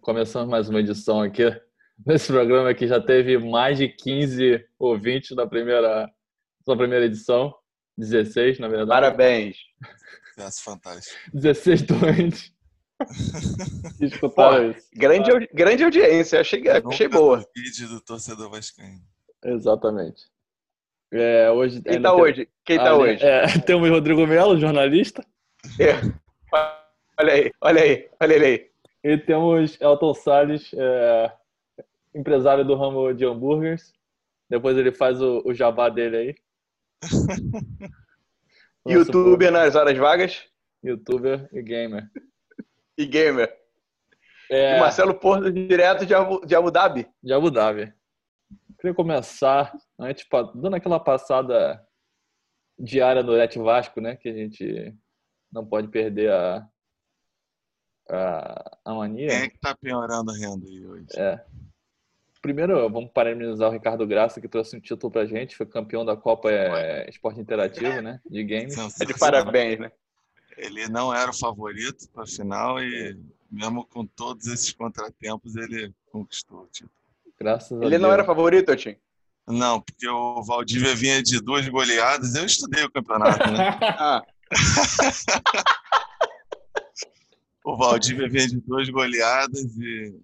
Começamos mais uma edição aqui. Nesse programa que já teve mais de 15 ouvintes na primeira, na primeira edição. 16, na verdade. Parabéns. Fantástico. 16 doentes. Escutaram isso. Grande, audi- grande audiência, achei, achei boa. duvide do torcedor vascaíno. Exatamente. É, hoje, Quem tá tem- hoje? Quem tá Ah, hoje? é, temos o Rodrigo Melo, jornalista. É. Olha aí, olha aí, olha ele aí. E temos Elton Salles, é, empresário do ramo de hambúrgueres. Depois ele faz o, o jabá dele aí. Youtuber nas horas vagas Youtuber e gamer. e gamer. É, E Marcelo Porto, direto de Abu, de Abu Dhabi. de Abu Dhabi. Queria começar, antes, pa- dando aquela passada diária do Net Vasco, né? Que a gente não pode perder a, a, a mania. Quem é que tá piorando a renda aí hoje? É. Primeiro, vamos parabenizar o Ricardo Graça, que trouxe um título pra gente, foi campeão da Copa é, Esporte Interativo, né? De games. É de parabéns, né? Ele não era o favorito para a final e, mesmo com todos esses contratempos, ele conquistou o título. Graças a Ele Deus. não era favorito, Tim? Não, porque o Valdívia vinha de duas goleadas. Eu estudei o campeonato, né? Ah, O Valdívia vinha de duas goleadas e,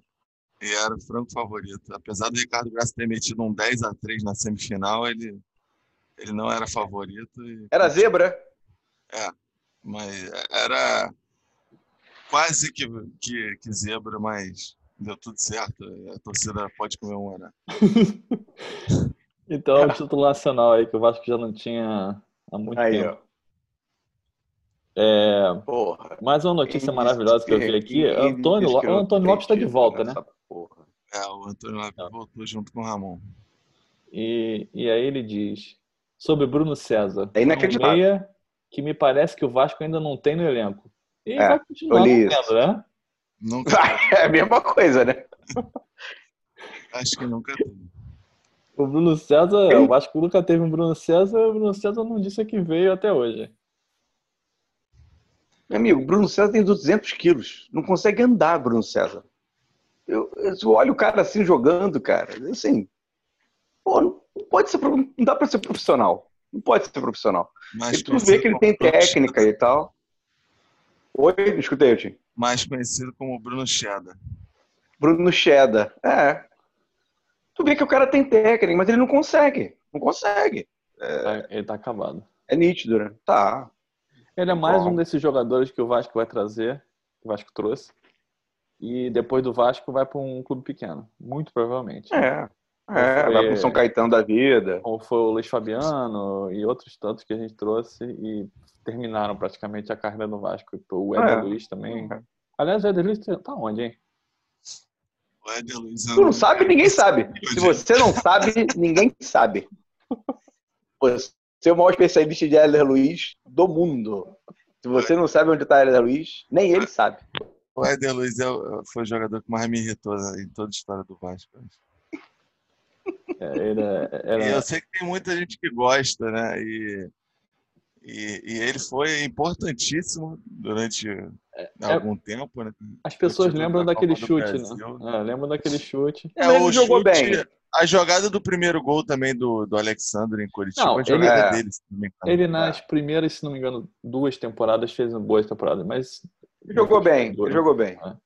e era o franco favorito. Apesar do Ricardo Graça ter metido um 10 a 3 na semifinal, ele, ele não era favorito. e- era zebra? mas era quase que, que, que zebra, mas deu tudo certo. A torcida pode comemorar. Então, é o título nacional aí, que o Vasco já não tinha há muito Aí, tempo. ó. É, Porra. mais uma notícia maravilhosa que eu vi aqui. Antônio, Lo- o Antônio Lopes está de volta, né? É, o Antônio Lopes Tá. voltou junto com o Ramon. E, e aí ele diz sobre Bruno César. É inacreditável. um meia que me parece que o Vasco ainda não tem no elenco. E É, vai continuar eu não né? Nunca, É a mesma coisa, né? acho que nunca teve. O Bruno César, o Vasco nunca teve um Bruno César, o Bruno César não disse que veio até hoje. Meu amigo, Bruno César tem 200 quilos. Não consegue andar, Bruno César. Eu, eu olho o cara assim jogando, cara. Assim, pô, não pode ser, não dá pra ser profissional. Não pode ser profissional. Mais E tu vê que ele tem técnica e tal. Oi, escutei, Tim. mais conhecido como Bruno Cheddar. Bruno Cheddar. É. Tu vê que o cara tem técnica, mas ele não consegue. Não consegue. Tá- Ele tá acabado. É nítido, né? Tá. Ele é mais Bom. um desses jogadores que o Vasco vai trazer, que o Vasco trouxe. E depois do Vasco vai para um clube pequeno, muito provavelmente. É. É, Foi- vai pro São Caetano da vida. Como foi o Luiz Fabiano e outros tantos que a gente trouxe e terminaram praticamente a carreira no Vasco. O Éder É. Luiz também. Aliás, o Éder Luiz tá onde, hein? O Éder Luiz Tu não sabe, ninguém sabe. Se você não sabe, ninguém sabe. Você é o maior especialista de Éder Luiz do mundo. Se você não sabe onde está Éder Luiz, nem ele sabe. O Éder Luiz é o- foi o jogador que mais me irritou né, em toda a história do Vasco. É, ele é- E era- eu sei que tem muita gente que gosta, né? E, e, e ele foi importantíssimo durante algum tempo, né? As pessoas lembram da daquele chute, né? É, lembram daquele chute. É, Ele o jogou chute, bem. A jogada do primeiro gol também do, do Alexandre em Curitiba, Não, a jogada ele- é. dele, se não me engano. Ele nas primeiras, se não me engano, duas temporadas fez uma boa temporada, mas Ele jogou bem, ele jogou bem. É.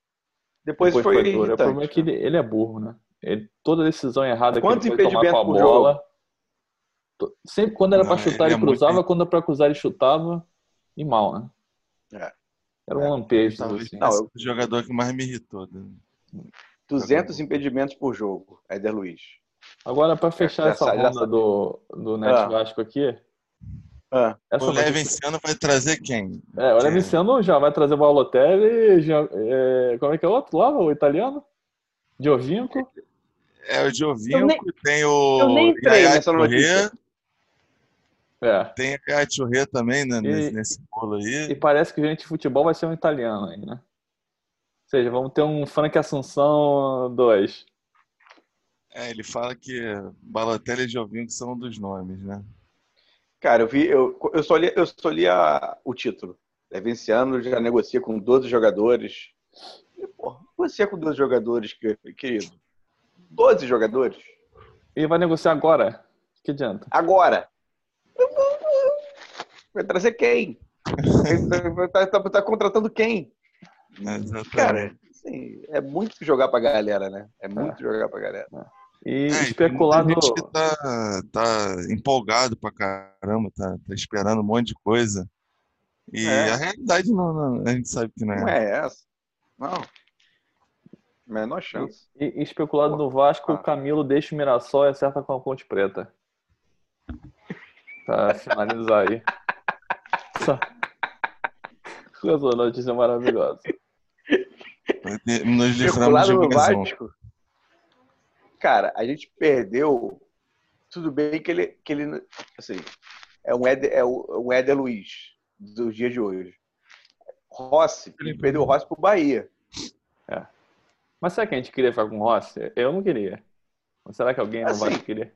Depois, foi, duro. O problema é que ele, ele é burro, né? Ele, toda decisão errada Quantos que ele foi tomar com a impedimentos por bola. Sempre quando era Não, pra chutar, ele ele, é muito- cruzava, quando era pra cruzar, ele chutava e mal, né? É. Era um É. lampejo, Talvez assim. Não, eu- o jogador que mais me irritou. né? 200 impedimentos por jogo, Éder Luiz. Agora, pra fechar Já essa sa- já ronda sa- do, do Net Ah. Vasco aqui, Ah, essa O notícia- Levenciano vai trazer quem? É, o Levinciano já vai trazer o Balotelli, já- é, como é que é o outro lá, o italiano? Giovinco. É o Giovinco, nem- tem o eu nem entrei Yaya nessa Touré, notícia. É. tem a Yaya Touré também né, E- nesse, bolo E aí. parece que o gente de futebol vai ser um italiano aí, né? Ou seja, vamos ter um Frank Assunção 2. É, ele fala que Balotelli e Giovinco são um dos nomes, né? Cara, eu vi, eu, eu só li, eu só li a- o título. Levenciano já negocia com 12 jogadores. E, pô, você com 12 jogadores, querido? 12 jogadores? E vai negociar agora? Que adianta? Agora. Vai trazer quem? tá, tá, tá, contratando quem? Exatamente. Cara, assim, é muito jogar pra galera, né? É muito é. jogar pra galera. E é, especular no... gente que tá, tá empolgado pra caramba, tá, tá esperando um monte de coisa. E é. a realidade não, não, a gente sabe que não é. Não é essa. Não. Menor chance. E, e especulado no Vasco, o Camilo deixa o Mirassol e acerta com a Ponte Preta. Pra finalizar aí. Essa notícia maravilhosa. Nos livramos de no Vasco. Cara, a gente perdeu. Tudo bem que ele, que ele assim, é um Éder, é um Éder Luiz dos dias de hoje. Rossi, gente perdeu o Rossi pro Bahia. É. Mas será que a gente queria ficar com o Rossi? Eu não queria. Mas será que alguém não assim, vai querer?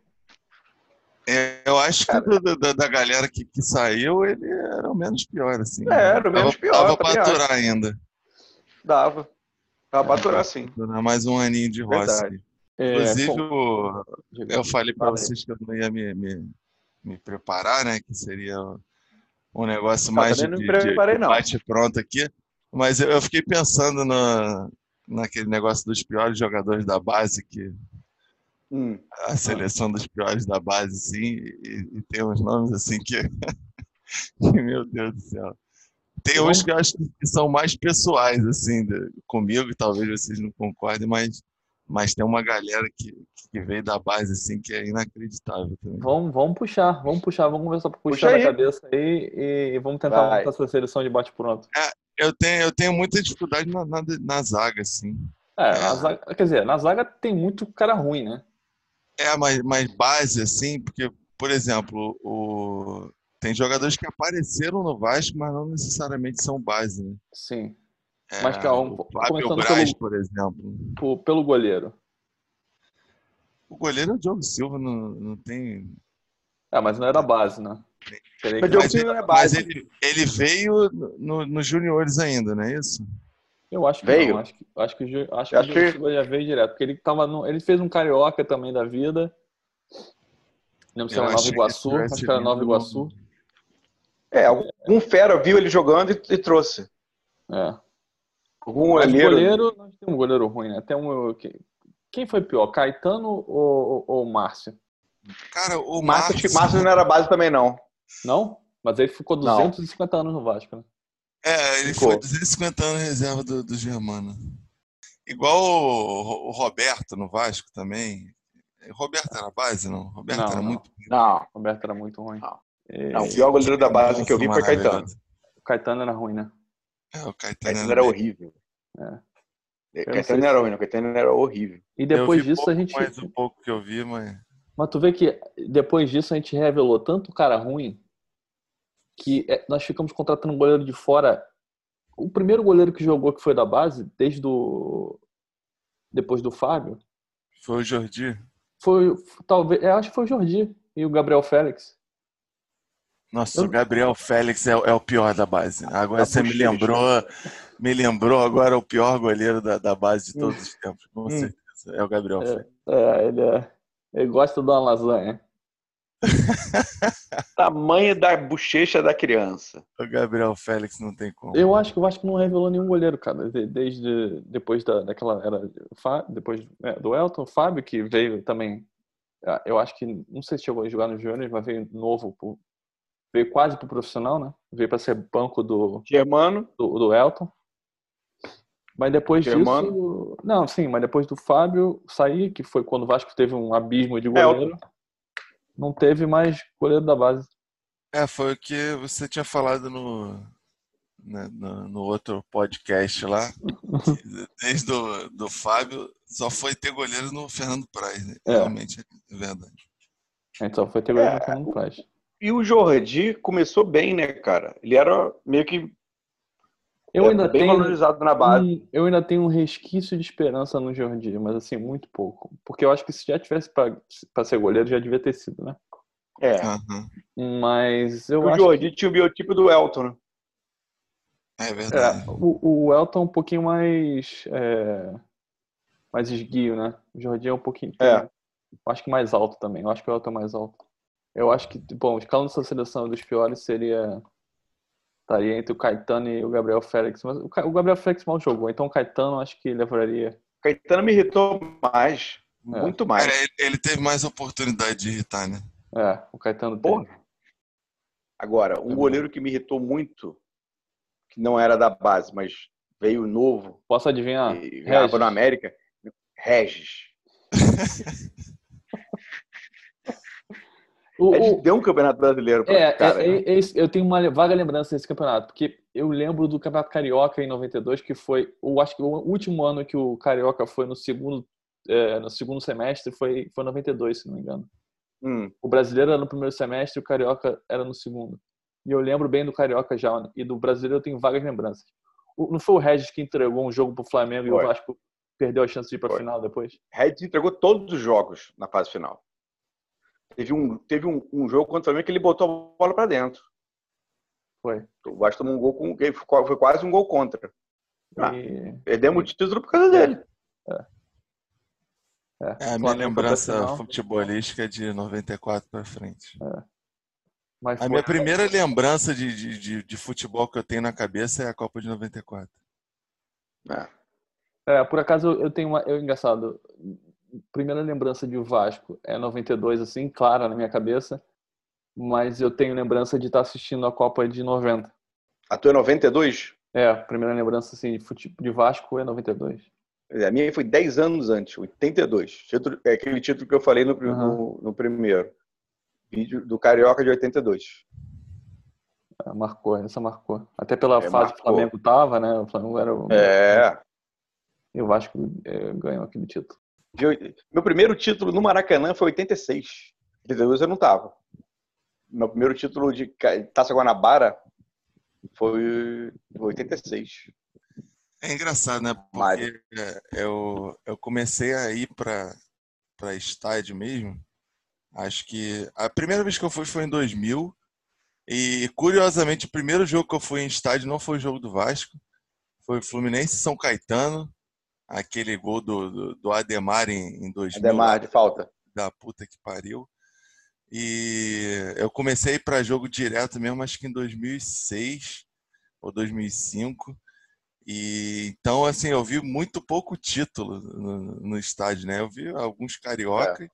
Eu acho que da, da, galera que, que saiu, ele era o menos pior, assim. É, era o menos dava, pior. Dava pra aturar ainda. Dava. Dava pra aturar, sim. Mais um aninho de Rossi. É, Inclusive, com... eu falei para vocês que eu não ia me, me, me, preparar, né? Que seria um negócio não, mais de, de, de bate-pronto aqui. Mas eu, eu fiquei pensando no, naquele negócio dos piores jogadores da base que Hum. A seleção dos piores da base, sim, e, e tem uns nomes assim que. Meu Deus do céu. Tem uns que eu acho que são mais pessoais, assim, comigo, talvez vocês não concordem, mas, mas tem uma galera que, que veio da base, assim, que é inacreditável também. Vamos, vamos puxar, vamos puxar, vamos começar a puxar Puxa a cabeça aí e, e vamos tentar Vai. montar essa seleção de bate-pronto. É, eu, tenho, eu tenho muita dificuldade na, na, na zaga, assim. É, é. Zaga, quer dizer, na zaga tem muito cara ruim, né? É, mas, mas base, assim, porque, por exemplo, o... tem jogadores que apareceram no Vasco, mas não necessariamente são base, né? Sim. É, mas um, o Fábio Braz, pelo, por exemplo. Pelo goleiro. O goleiro é o Diogo Silva, não, não tem. Ah, mas não era base, né? Mas, mas, ele, é mas ele, ele, veio no, nos juniores ainda, não é isso? Eu acho que veio. não. Acho que, acho que, acho que, acho que... já veio direto. Porque ele, tava no, ele fez um carioca também da vida. Não sei se era Nova Iguaçu. Acho que era Nova Iguaçu. É, algum fera viu ele jogando e, e trouxe. É. Algum goleiro. goleiro. Nós temos um goleiro ruim, né? Tem um. Quem foi pior, Caetano ou, ou Márcio? Cara, o Márcio. Márcio, Márcio não era base também, não. Não? Mas ele ficou 250 não. anos no Vasco, né? É, ele Ficou. foi 250 anos reserva do, do Germano. Igual o, o, Roberto no Vasco também. Roberto era base, não? Roberto não, era não. muito Não, Roberto era muito ruim. Não, e... não o pior goleiro da base que eu vi foi Caetano. O Caetano era ruim, né? É, o Caetano, Caetano era, era horrível. É. Caetano não era ruim, o Caetano era horrível. E depois disso a gente. Mais um pouco que eu vi, mas. Mas tu vê que depois disso a gente revelou tanto cara ruim que é, nós ficamos contratando um goleiro de fora. O primeiro goleiro que jogou que foi da base, desde do depois do Fábio, foi o Jordi. Foi talvez, eu acho que foi o Jordi e o Gabriel Félix. Nossa, eu... o Gabriel Félix é, é, o pior da base. Agora tá você me lembrou, me lembrou agora o pior goleiro da, da base de todos os tempos, com hum. certeza. É o Gabriel é, Félix. É, ele, é, ele gosta de uma lasanha. Tamanho da bochecha da criança. O Gabriel Félix não tem como. Eu acho que o Vasco não revelou nenhum goleiro, cara. Desde depois da, daquela era depois é, do Elton, o Fábio que veio também. Ah, eu acho que não sei se chegou a jogar no Júnior, mas veio novo, veio quase pro profissional, né? Veio para ser banco do Germano, do, do Elton. Mas depois Germano. disso, não, sim, mas depois do Fábio sair, que foi quando o Vasco teve um abismo de goleiro. Elton não teve mais goleiro da base. É, foi o que você tinha falado no, né, no, no, outro podcast lá. Desde do, do Fábio, só foi ter goleiro no Fernando Praz. Né? É. Realmente, é verdade. Então foi ter goleiro é, no Fernando Praz. E o Jordi começou bem, né, cara? Ele era meio que eu ainda bem tenho, valorizado na base. Eu ainda tenho um resquício de esperança no Jordi, mas assim, muito pouco. Porque eu acho que se já tivesse para ser goleiro, já devia ter sido, né? É. Uhum. Mas eu o acho. O Jordi que... tinha o biotipo do Elton, né? É verdade. É, o, o Elton é um pouquinho mais. É, mais esguio, né? O Jorginho é um pouquinho. É. Eu acho que mais alto também. Eu acho que o Elton é mais alto. Eu acho que, bom, o escalão dessa seleção dos piores seria. Estaria entre o Caetano e o Gabriel Félix. Mas o Ca- o Gabriel Félix mal jogou, então o Caetano acho que levaria. Caetano me irritou mais. É. Muito mais. Cara, ele, teve mais oportunidade de irritar, né? É, o Caetano. Porra. Agora, um goleiro que me irritou muito, que não era da base, mas veio novo Posso adivinhar? e Regis. no América, Regis. O- o- deu um campeonato brasileiro pra É, cara. é, né? é, esse- eu tenho uma vaga lembrança desse campeonato, porque eu lembro do Campeonato Carioca em 92, que foi, o acho que o último ano que o Carioca foi no segundo, é, no segundo semestre foi, foi 92, se não me engano. Hum, O brasileiro era no primeiro semestre e o Carioca era no segundo. E eu lembro bem do Carioca já, e do brasileiro eu tenho vagas lembranças. O- não foi o Regis que entregou um jogo pro Flamengo e Foi. o Vasco perdeu a chance de ir pra Foi. final depois? Regis entregou todos os jogos na fase final. Teve um, teve um, um jogo contra o Flamengo que ele botou a bola pra dentro. Foi. O Vasco tomou um gol com. Foi foi quase um gol contra. Ah. E- Perdemos o título por causa dele. É, a minha Flamengo foi pra lembrança futebolística é de 94 pra frente. Mas A foi- minha primeira lembrança de, de, de, de futebol que eu tenho na cabeça é a Copa de 94. É. É, por acaso eu tenho uma. Eu, engraçado. Primeira lembrança de Vasco é 92, assim, clara na minha cabeça. Mas eu tenho lembrança de estar assistindo a Copa de 90. A tua é 92? É, a primeira lembrança assim, de, de Vasco é 92. A minha foi 10 anos antes, 82. Título, é aquele título que eu falei no, Aham. no, no primeiro. Vídeo do Carioca de 82. É, marcou, essa marcou. Até pela É, fase marcou. que o Flamengo tava, né? O Flamengo era o. É. E o Vasco é, ganhou aquele título. De Meu primeiro título no Maracanã foi 86. 82 eu não tava. Meu primeiro título de Taça Guanabara foi 86. É engraçado, né? Porque eu, eu comecei a ir para para estádio mesmo. Acho que a primeira vez que eu fui foi em 2000. E curiosamente, o primeiro jogo que eu fui em estádio não foi o jogo do Vasco. Foi Fluminense São Caetano. Aquele gol do, do, do Ademar em, em 2000. Ademar de falta. da puta que pariu. E eu comecei para jogo direto mesmo, acho que em 2006 ou 2005. E então assim, eu vi muito pouco título no, no estádio, né? Eu vi alguns cariocas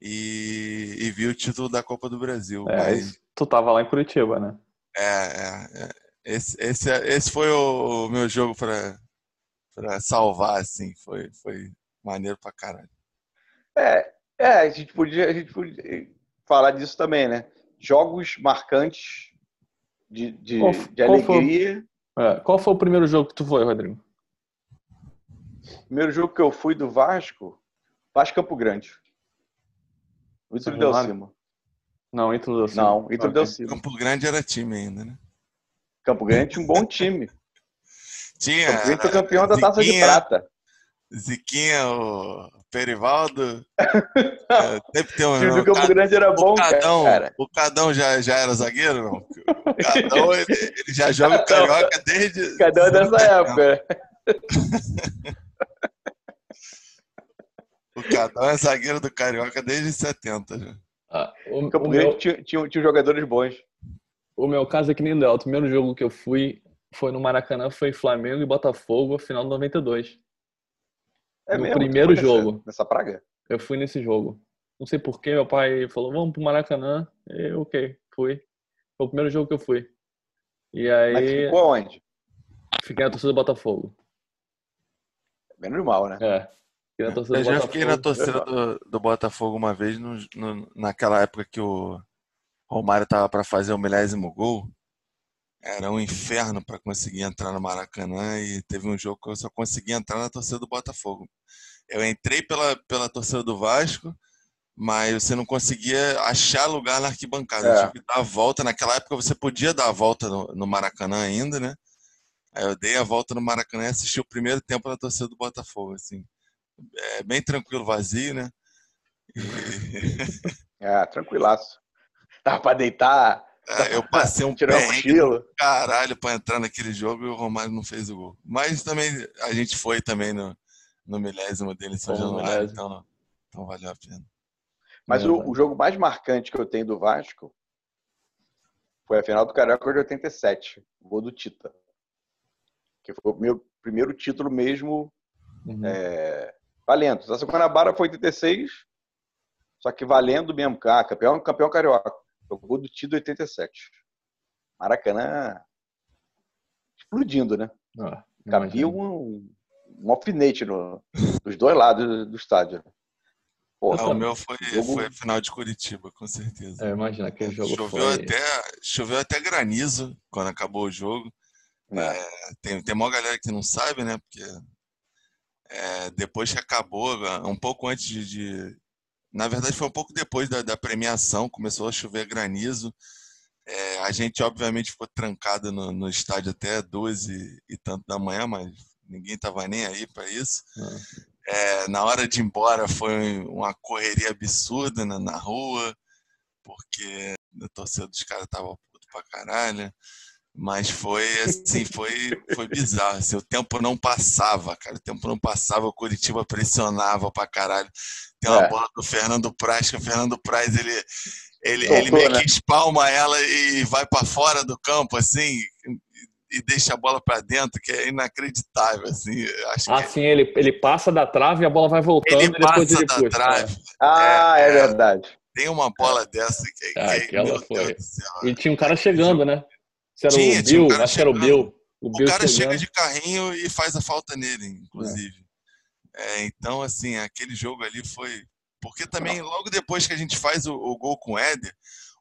e, e vi o título da Copa do Brasil. É, mas tu tava lá em Curitiba, né? é, é, é. Esse, esse, esse foi o, o meu jogo para para salvar, assim. Foi, foi maneiro pra caralho. É, é, a gente podia, a gente podia falar disso também, né? Jogos marcantes de, de, Qual- de qual foi o- alegria. É, Qual foi o primeiro jogo que tu foi, Rodrigo? Primeiro jogo que eu fui do Vasco, Vasco Campo Grande. O Ítalo Del? Cima. Não, Ítalo Del Cima. Não, Ítalo. Del Cima. Campo Grande era time ainda, né? Campo Grande tinha um bom time. Tinha. Campo Grande foi campeão da Taça de Ziquinha, Prata. Ziquinha, o Perivaldo. É, sempre tem um. O time do o Campo Ca- Grande era bom, o Cadão, cara. o Cadão já, já era zagueiro, não? O Cadão, ele, ele já joga o Carioca desde. Cadê dessa época? O Cadão é zagueiro do Carioca desde 70. Já. Ah, o, Campo o Grande meu, tinha, tinha, tinha jogadores bons. o meu caso é que nem o dela. O primeiro jogo que eu fui foi no Maracanã, foi Flamengo e Botafogo, final de 92. É No mesmo? primeiro nessa- jogo. Nessa praga? Eu fui nesse jogo. Não sei porquê, meu pai falou, vamos pro Maracanã. Eu, ok, fui. Foi o primeiro jogo que eu fui. E Mas aí, ficou onde? fiquei na torcida do Botafogo. Menos mal, né? É. Fiquei na torcida Eu do já Botafogo. fiquei na torcida do, do Botafogo uma vez, no- no- naquela época que o Romário tava para fazer o milésimo gol. Era um inferno para conseguir entrar no Maracanã e teve um jogo que eu só consegui entrar na torcida do Botafogo. Eu entrei pela, pela torcida do Vasco, mas você não conseguia achar lugar na arquibancada. É. Tinha que dar a volta. Naquela época você podia dar a volta no, no Maracanã ainda, né? Aí eu dei a volta no Maracanã e assisti o primeiro tempo na torcida do Botafogo, assim. É bem tranquilo, vazio, né? E- É, tranquilaço. Dava pra deitar É, eu passei um Tirar perrengue caralho pra entrar naquele jogo e o Romário não fez o gol. Mas também a gente foi também no, no milésimo dele em São Januário, então, então valeu a pena. Mas É, o, o jogo mais marcante que eu tenho do Vasco foi a final do Carioca de 87, o gol do Tita. Que foi o meu primeiro título mesmo Uhum. é, valendo. A Guanabara foi 86, só que valendo mesmo. Ah, campeão, campeão carioca. Gol do Tito 87. Maracanã explodindo, né? Ah, Cabia um, um alfinete no, dos dois lados do estádio. Ah, o meu foi, jogo- foi a final de Curitiba, com certeza. É, imagina, aquele jogo Choveu foi... até, choveu até granizo quando acabou o jogo. né? Tem, tem uma galera que não sabe, né? Porque é, depois que acabou, um pouco antes de, de- Na verdade, foi um pouco depois da, da premiação, começou a chover granizo. É, a gente, obviamente, ficou trancado no, no estádio até 12 e tanto da manhã, mas ninguém estava nem aí para isso. É, na hora de ir embora foi uma correria absurda na, na rua, porque a torcida dos caras tava puto pra caralho. Mas foi assim, foi, foi bizarro. Assim, o tempo não passava, cara. O tempo não passava, o Curitiba pressionava pra caralho. Tem uma É. bola do Fernando Praz, que o Fernando Praz ele, ele, Soltou, ele meio né? que espalma ela e vai pra fora do campo, assim, e deixa a bola pra dentro, que é inacreditável, assim. Acho que Ah, sim, ele, ele passa da trave e a bola vai voltando ele depois passa ele da puxa. trave. Ah, é, é. verdade. Tem uma bola dessa que, Ah, que aquela meu foi. Deus do céu. É. E tinha um cara chegando, né? Se era Tinha, o um Bill, cara acho que era o. Bill. O, O Bill cara chegando. chega de carrinho e faz a falta nele, inclusive. É, então, assim, aquele jogo ali foi. Porque também, logo depois que a gente faz o, o gol com o Éder,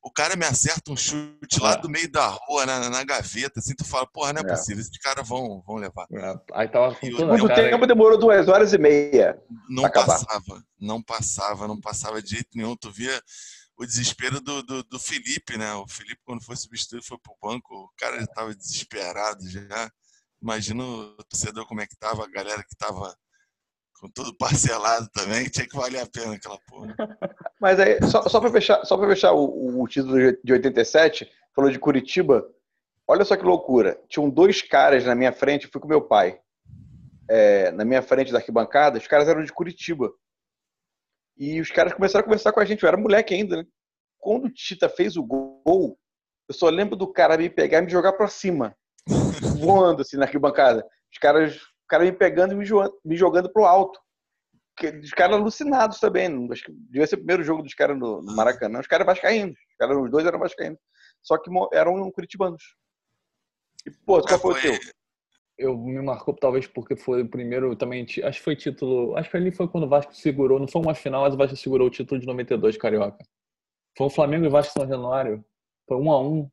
o cara me acerta um chute lá É. do meio da rua, na, na gaveta, assim, tu fala, porra, não é, É. possível, esses caras vão, vão levar. É, Aí tava com E o cara. tempo demorou duas horas e meia. Não Pra acabar. passava, não passava, não passava de jeito nenhum. Tu via o desespero do, do, do Felipe, né? O Felipe, quando foi substituído, foi pro banco, o cara já tava desesperado já. Imagina o torcedor como é que tava, a galera que tava com tudo parcelado também, tinha que valer a pena aquela porra. Mas aí, só, só para fechar, só pra fechar o, o título de 87, falou de Curitiba. Olha só que loucura. Tinham dois caras na minha frente, fui com meu pai. é, na minha frente da arquibancada, os caras eram de Curitiba. E os caras começaram a conversar com a gente. Eu era moleque ainda, né? Quando o Tita fez o gol, eu só lembro do cara me pegar e me jogar pra cima. Voando assim na arquibancada. Os caras, o cara me pegando e me jogando, me jogando pro alto. Os caras alucinados também. Acho que devia ser o primeiro jogo dos caras no, no Maracanã. Os caras vascaínos. Os, caras, os dois eram vascaínos. Só que eram curitibanos. E, pô, qual foi o teu? Eu me marcou talvez porque foi o primeiro também, acho que foi título, acho que ali foi quando o Vasco segurou, não foi uma final, mas o Vasco segurou o título de 92 carioca. Foi o Flamengo e Vasco São Januário. Foi um a um.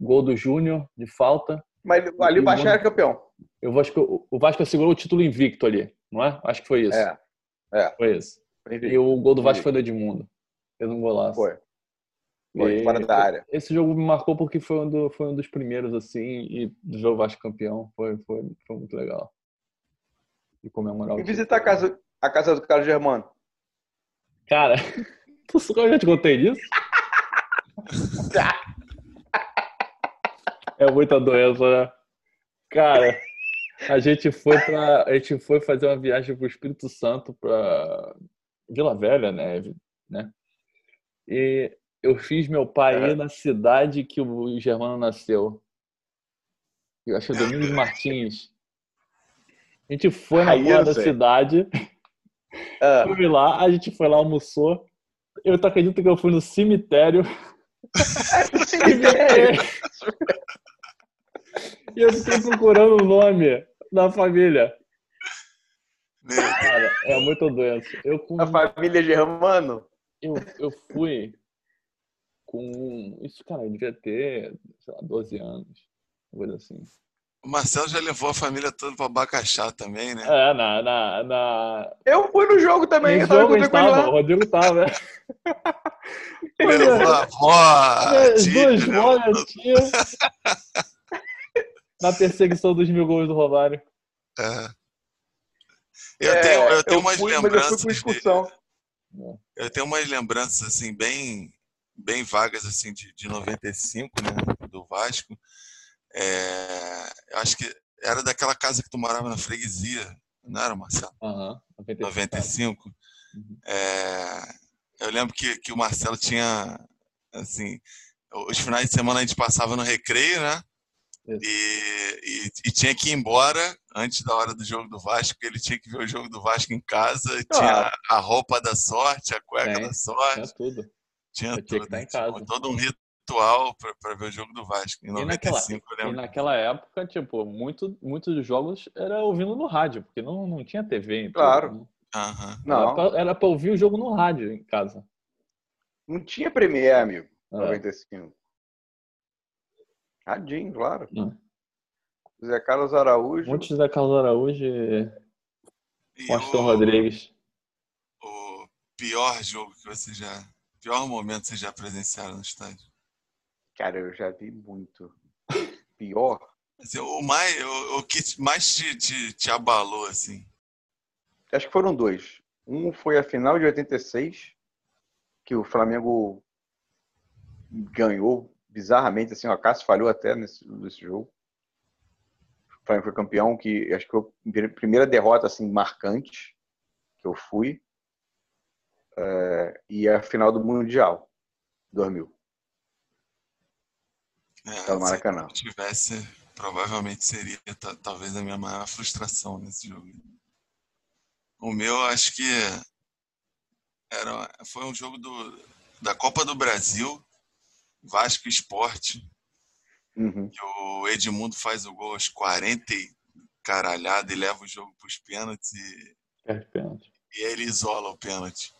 Gol do Júnior de falta. Mas ali o Vasco era campeão. Eu Vasco, o Vasco segurou o título invicto ali, não é? Acho que foi isso. É. É. Foi isso. E o gol do Vasco foi do Edmundo. Fez um golaço. Foi. Foi, E fora da área. Esse jogo me marcou porque foi um, do- foi um dos primeiros, assim, e do jogo Vasco campeão. Foi, foi, foi muito legal. E comemorar o E visitar a casa, a casa do Carlos Germano. Cara, tu eu já te contei disso? É muita doença, né? Cara, a gente foi para a gente foi fazer uma viagem pro Espírito Santo para Vila Velha, né, né? E eu fiz meu pai ir na cidade que o Germano nasceu. Eu acho que é Domingos Martins. A gente foi na porra não da sei. cidade, Ah, fui lá, a gente foi lá, almoçou. Eu tô acredito que eu fui no cemitério. E eu fiquei procurando o nome da família. Cara, é muito doença. Eu, com, a família Germano. eu, eu fui com. Isso, cara, eu devia ter, sei lá, 12 anos. Uma coisa assim. O Marcelo já levou a família toda para Abacaxá também, né? É, na. na, na... Eu fui no jogo também. No eu tava jogo lá. tava, o Rodrigo tava. Levou a avó, tia, duas né? bolas, tia. Na perseguição dos mil gols do Romário. É. Eu É, tenho, eu tenho umas fui, mas eu fui lembranças. por de- excursão. eu tenho umas lembranças assim bem bem vagas assim de, de 95, né, do Vasco. É, eu acho que era daquela casa que tu morava na freguesia, não era, Marcelo? Aham, 95. 95. Uhum. É, eu lembro que, que o Marcelo tinha, assim, os finais de semana a gente passava no recreio, né? E, e, e tinha que ir embora antes da hora do jogo do Vasco, porque ele tinha que ver o jogo do Vasco em casa. e Tinha Claro. a roupa da sorte, a cueca da Tinha sorte, tudo. Tinha eu tinha que estar em tinha casa. todo um ritual para ver o jogo do Vasco. Em E naquela, 95, eu e naquela época, tipo, muito, muitos dos jogos era ouvindo no rádio, porque não, não tinha TV. em tudo, Claro. né? Era Não, pra, era pra ouvir o jogo no rádio em casa. não tinha Premier, amigo. É. 95. Radinho, claro. Não. Zé Carlos Araújo. Muitos da Carlos Araújo e E Washington o, Rodrigues. o pior jogo que você já. Pior momento que vocês já presenciaram no estádio? Cara, eu já vi muito. Pior. Assim, o, mais, o, o que mais te, te, te abalou, assim? Acho que foram dois. Um foi a final de 86, que o Flamengo ganhou bizarramente, assim, o Acácio falhou até nesse, nesse jogo. O Flamengo foi campeão, que acho que foi a primeira- primeira derrota, assim, marcante que eu fui. É, e a final do Mundial, 2000, É, pelo Maracanã. Se tivesse, provavelmente seria ta- talvez a minha maior frustração nesse jogo. O meu, acho que era, foi um jogo do, da Copa do Brasil, Vasco Esporte, Uhum. que o Edmundo faz o gol aos 40 e caralhada e leva o jogo para os pênaltis e, Perde pênalti. e ele isola o pênalti.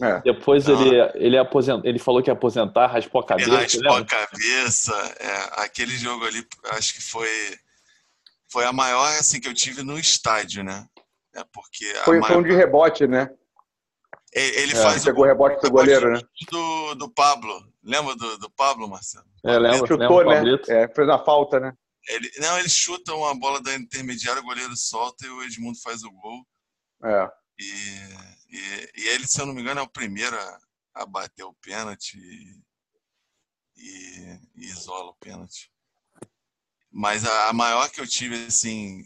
É, Depois Ah. ele, ele, aposent... ele falou que ia aposentar, raspou a Ele cabeça. raspou a cabeça. é, aquele jogo ali, acho que foi foi a maior assim que eu tive no estádio, né? É porque a foi, foi maior- um de rebote, né? ele ele É, faz o Pegou o rebote do goleiro, né? do, do Pablo. Lembra do, do Pablo, Marcelo? É, lembra, Chutou, né? É, fez uma falta, né? Ele, não, ele chuta uma bola da intermediária, o goleiro solta e o Edmundo faz o gol. É. E, e, e ele, se eu não me engano, é o primeiro a, a bater o pênalti e, e- e isola o pênalti. Mas a, a maior que eu tive, assim,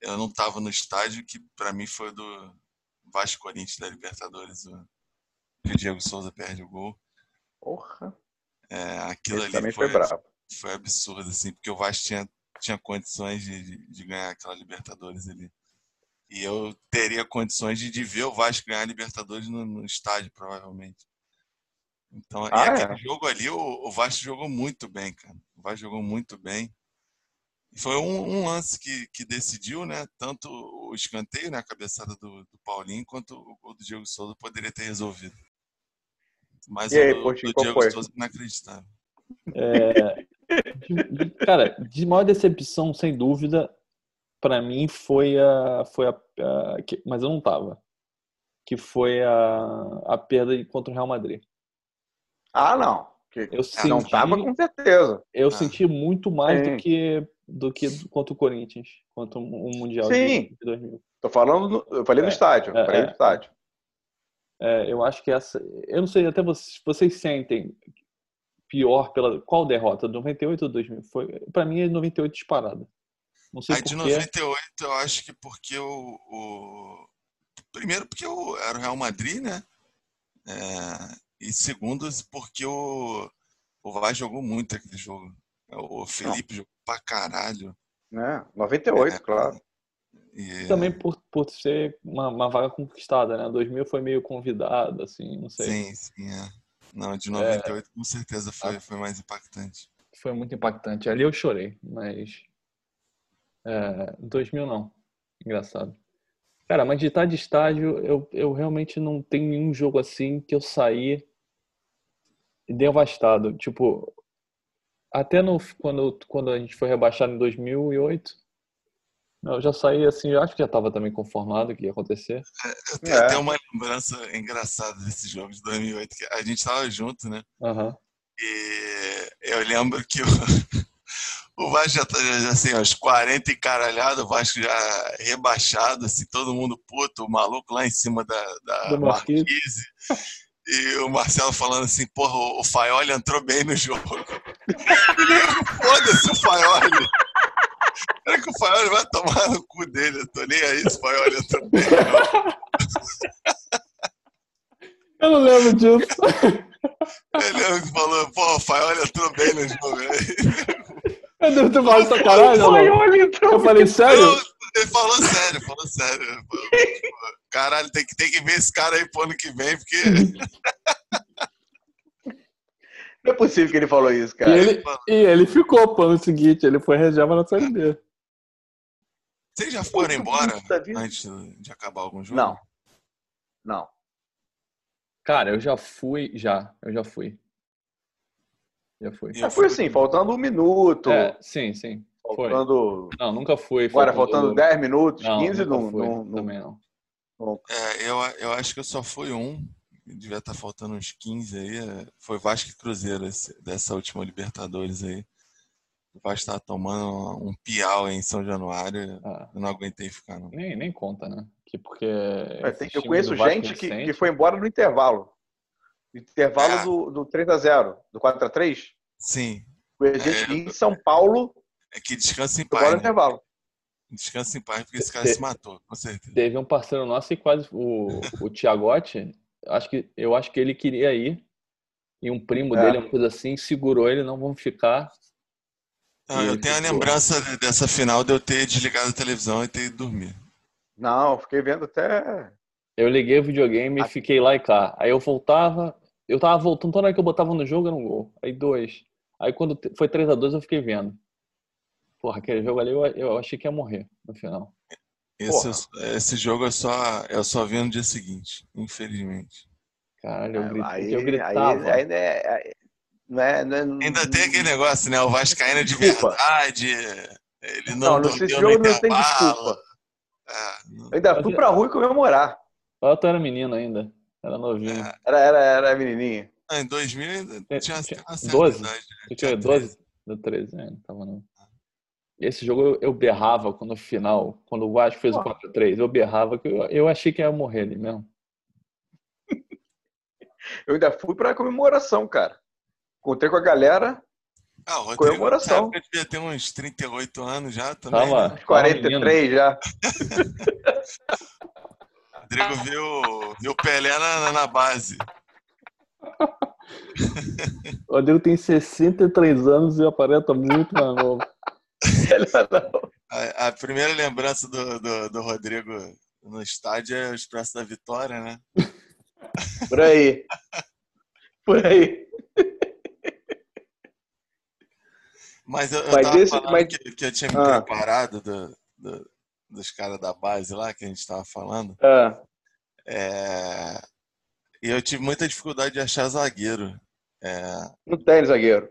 eu não estava no estádio, que para mim foi do Vasco Corinthians da Libertadores, o, que o Diego Souza perde o gol. Porra. É, aquilo Esse ali também foi, foi bravo. foi absurdo, assim, porque o Vasco tinha, tinha condições de, de- de ganhar aquela Libertadores ali. E eu teria condições de, de ver o Vasco ganhar a Libertadores no, no estádio, provavelmente. Então, e Ah, aquele é? jogo ali, o, o Vasco jogou muito bem, cara. O Vasco jogou muito bem. E foi um, um lance que, que decidiu, né? Tanto o escanteio, né? A cabeçada do, do Paulinho, quanto o gol do Diego Souza poderia ter resolvido. Mas E aí, o do qual Diego foi? Souza inacreditável. É, de- de- cara, de maior decepção, sem dúvida, pra mim foi a, foi a, a- que- mas eu não tava, que foi a, a perda contra o Real Madrid. Ah, não. Que- Eu Não senti, tava com certeza. eu Ah. senti muito mais Sim. do que do que contra o Corinthians, contra o mundial Sim. de, de 2000. Tô falando, eu falei no É, estádio. é, falei é. no estádio. É, eu acho que essa, eu não sei, até vocês, vocês sentem pior pela qual derrota, 98 ou 2000? Foi, para mim é 98 disparada. Não sei A de porquê. 98, eu acho que porque o. o- Primeiro, porque o... era o Real Madrid, né? É, E segundo, porque o, o Vasco jogou muito aquele jogo. O Felipe jogou pra caralho. Né? 98, É. claro. E... Também por, por ser uma, uma vaga conquistada, né? 2000 foi meio convidado, assim, não sei. Sim, sim, é. Não, de 98 com certeza foi, foi mais impactante. Foi muito impactante. Ali eu chorei, mas. É, 2000 não. Engraçado. Cara, mas de estar de estádio, eu, eu realmente não tenho nenhum jogo assim que eu saí devastado. Tipo, até no, quando, quando a gente foi rebaixado em 2008, eu já saí assim, eu acho que já estava também conformado que ia acontecer. Eu tenho É. até uma lembrança engraçada desse jogo de 2008, que a gente tava junto, né? Aham. E eu lembro que o, o Vasco já tá assim, aos 40 e caralhado, o Vasco já rebaixado, assim, todo mundo puto, o maluco lá em cima da, da Marquise. Marquise. E o Marcelo falando assim, porra, o Faioli entrou bem no jogo. Foda-se o Faioli. Será que o Faioli vai tomar no cu dele? Eu tô nem aí se o Faioli entrou bem. Eu não lembro disso. Ele falou, pô, o Faioli entrou bem no jogo. Eu devo ter falado sacanagem? Eu falei, sério? Ele falou sério, falou sério. Caralho, tem que, tem que ver esse cara aí pro ano que vem, porque. Não é possível que ele falou isso, E cara. ele, e ele ficou pro ano seguinte, ele foi reserva na Série B. Vocês já foram embora antes de acabar algum jogo? Não. Não. Cara, eu já fui, já, eu já fui. Já fui. Eu Mas foi assim, faltando um minuto. É, sim, sim. Foi. faltando. Não, nunca fui. foi Agora, faltando 10 minutos, Não, 15, nunca não, fui, não, não, Também não. É, eu, eu acho que eu só fui um. Devia estar faltando uns 15 aí. é, Foi Vasco e Cruzeiro esse- dessa última Libertadores aí. O Vasco tava tomando um piau em São Januário. Ah, Eu não aguentei ficar, não. nem, nem conta, né? Que porque. É, tem- eu conheço gente que, que foi embora no intervalo. Intervalo É. do, do 3x0, do 4x3. Sim. Conheço É, gente que em São Paulo É que descansa em paz, no né? intervalo. Descansa em paz, porque esse cara Te- se matou, com certeza. Teve um parceiro nosso e quase o, o Tiagotti, acho que, eu acho que ele queria ir. E um primo É. dele, uma coisa assim, segurou ele, não vamos ficar. Não, eu tenho a lembrança de- dessa final de eu ter desligado a televisão e ter ido dormir. Não, fiquei vendo até. Eu liguei o videogame e fiquei lá e cá. Aí eu voltava, eu tava voltando, toda hora que eu botava no jogo era um gol. Aí dois. Aí quando foi 3 a 2 eu fiquei vendo. Porra, aquele jogo ali eu, eu achei que ia morrer no final. Esse, esse jogo eu só, eu só vi no dia seguinte, infelizmente. Caralho, eu, grito, aí, eu aí, gritava. aí, né, aí- não é, não é- Ainda tem aquele negócio, né? O Vascaíno de Desculpa. verdade. Ele Não, não, nesse jogo não tem desculpa. É, não- Eu ainda fui pra rua comemorar. Eu tu era menino ainda. Era novinho. É. Era, era, era menininha. Ah, em 2000 ainda tinha, tinha uma certa 12. idade, né? Tu Tinha tinha 12? Do 13, né? Não tava não. Esse jogo eu, eu berrava quando no final, quando o Vasco fez o Pô. 4x3, eu berrava que eu, eu achei que ia morrer ali mesmo. Eu ainda fui pra comemoração, cara. Encontrei com a galera, Ah, o Rodrigo, Comemoração. época, devia ter uns 38 anos já também. Tava, né? uns 43 já. O Rodrigo viu, viu Pelé na, na base. O Rodrigo tem 63 anos e aparenta muito mais novo. A, a primeira lembrança do, do, do Rodrigo no estádio é o Expresso da Vitória, né? Por aí. Por aí. Mas eu, eu Mas tava esse- falando mas- que, que eu tinha me Ah. preparado do- do- dos caras da base lá, que a gente tava falando. Ah, É, E eu tive muita dificuldade de achar zagueiro. É, não tem zagueiro.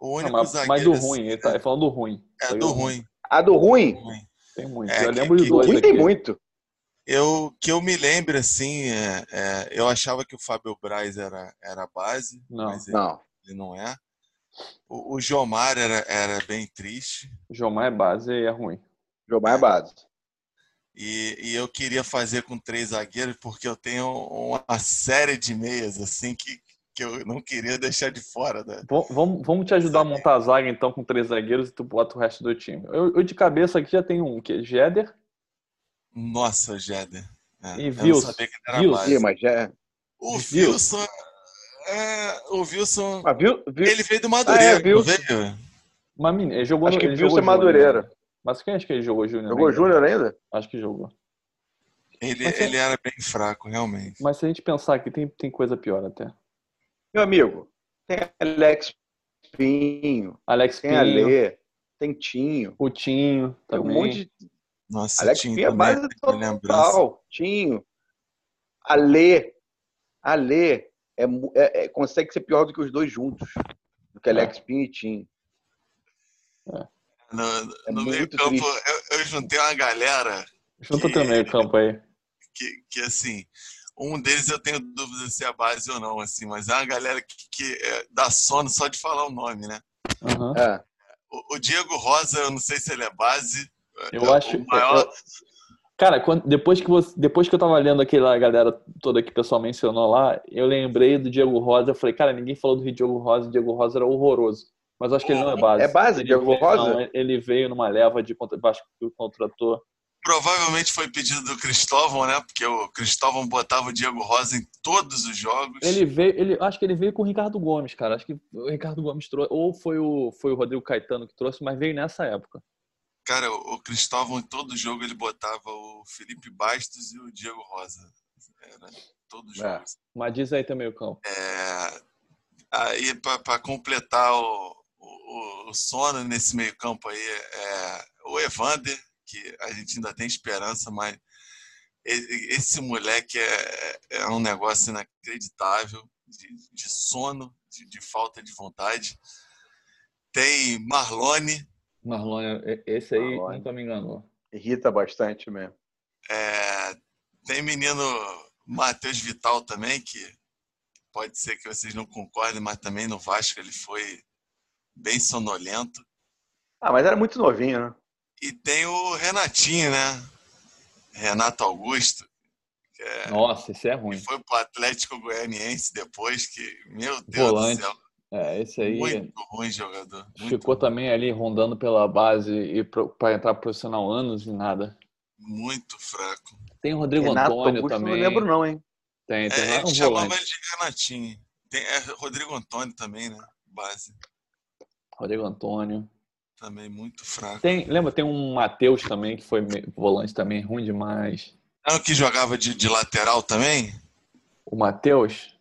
O Não, único mas, zagueiro. mas do assim, ruim, ele tá ele falando do ruim. É do ruim. A do ruim? ruim. Tem muito. É, eu que- lembro de dois ruim tem muito. Eu, que eu me lembro, assim, é, é, eu achava que o Fábio Braz era, era base, Não. mas ele, Não. ele não é. O, o Jomar era, era bem triste. O Jomar é base e é ruim. Jomar é base. E, e eu queria fazer com três zagueiros, porque eu tenho uma série de meias, assim, que, que eu não queria deixar de fora. Da... V- Vamos, vamos te ajudar a montar a zaga então com três zagueiros e tu bota o resto do time. Eu, eu de cabeça aqui já tenho um, que é Jeder Nossa, Jéder. É, E eu não Wilson. sabia que ele era Wilson. mas já. O Wilson. É, o Wilson. Viu, viu? Ele veio do Madureira, Ah, é, Wilson. veio? Mas menino, ele jogou Acho no- que ele Wilson jogou é Júnior, Madureira. Mas quem acha que ele jogou Júnior? Jogou ainda? Júnior ainda? Acho que jogou. Ele, Mas é- ele era bem fraco, realmente. Mas se a gente pensar aqui, tem, tem coisa pior até. Meu amigo, tem Alex Pinho, Alex tem Pinho, Alê, tem Tinho. o Tinho Tem um também. monte de. Nossa, Alex tinha Pinho é também base total. Tinho. Alê. Alê é, é- é- consegue ser pior do que os dois juntos. Do que É. Alex Pinho e Tinho. No, É no meio campo, eu, eu juntei uma galera Junta que- teu meio campo aí. que, que, assim, um deles eu tenho dúvida se é base ou não, assim, mas é uma galera que, que é, dá sono só de falar o nome, né? Aham. É. O, o Diego Rosa, eu não sei se ele é base. Eu É acho- O maior, Cara, quando- depois, que você, depois que eu tava lendo aquela galera toda que o pessoal mencionou lá, eu lembrei do Diego Rosa. Eu falei, cara, ninguém falou do Diego Rosa. O Diego Rosa era horroroso. Mas acho que ele não é base. É base, Ele Diego veio- Rosa? Não, ele veio numa leva de Vasco que o contratou. Provavelmente foi pedido do Cristóvão, né? Porque o Cristóvão botava o Diego Rosa em todos os jogos. Ele veio, ele, acho que ele veio com o Ricardo Gomes, cara. Acho que o Ricardo Gomes trouxe, ou foi o, foi o Rodrigo Caetano que trouxe, mas veio nessa época. Cara, o Cristóvão em todo jogo ele botava o Felipe Bastos e o Diego Rosa. Era todos os É. jogos. Mas diz aí também o campo. É, aí, para completar o, o, o sono nesse meio-campo aí, é o Evander, que a gente ainda tem esperança, mas esse moleque é, é um negócio inacreditável de, de sono, de, de falta de vontade. Tem Marlone, Marlon, esse aí Marlon. nunca me enganou. Irrita bastante mesmo. é, tem menino Matheus Vital também, que pode ser que vocês não concordem, mas também no Vasco ele foi bem sonolento. Ah, mas era muito novinho, né? E tem o Renatinho, né? Renato Augusto, Nossa, esse é que ruim. foi pro Atlético Goianiense depois, que, meu Deus Volante. do céu, É, esse aí muito ruim jogador. Muito, ficou também ali rondando pela base e para entrar profissional anos e nada. muito fraco. Tem o Rodrigo Renato Antônio Augusto, também. Não lembro não, hein? Tem, tem É, lá um chamava ele de Renatinho. Tem é, Rodrigo Antônio também, né? Base. Rodrigo Antônio. Também muito fraco. Tem, lembra, tem um Matheus também, que foi volante também, ruim demais. É o que jogava de, de lateral também? O Matheus?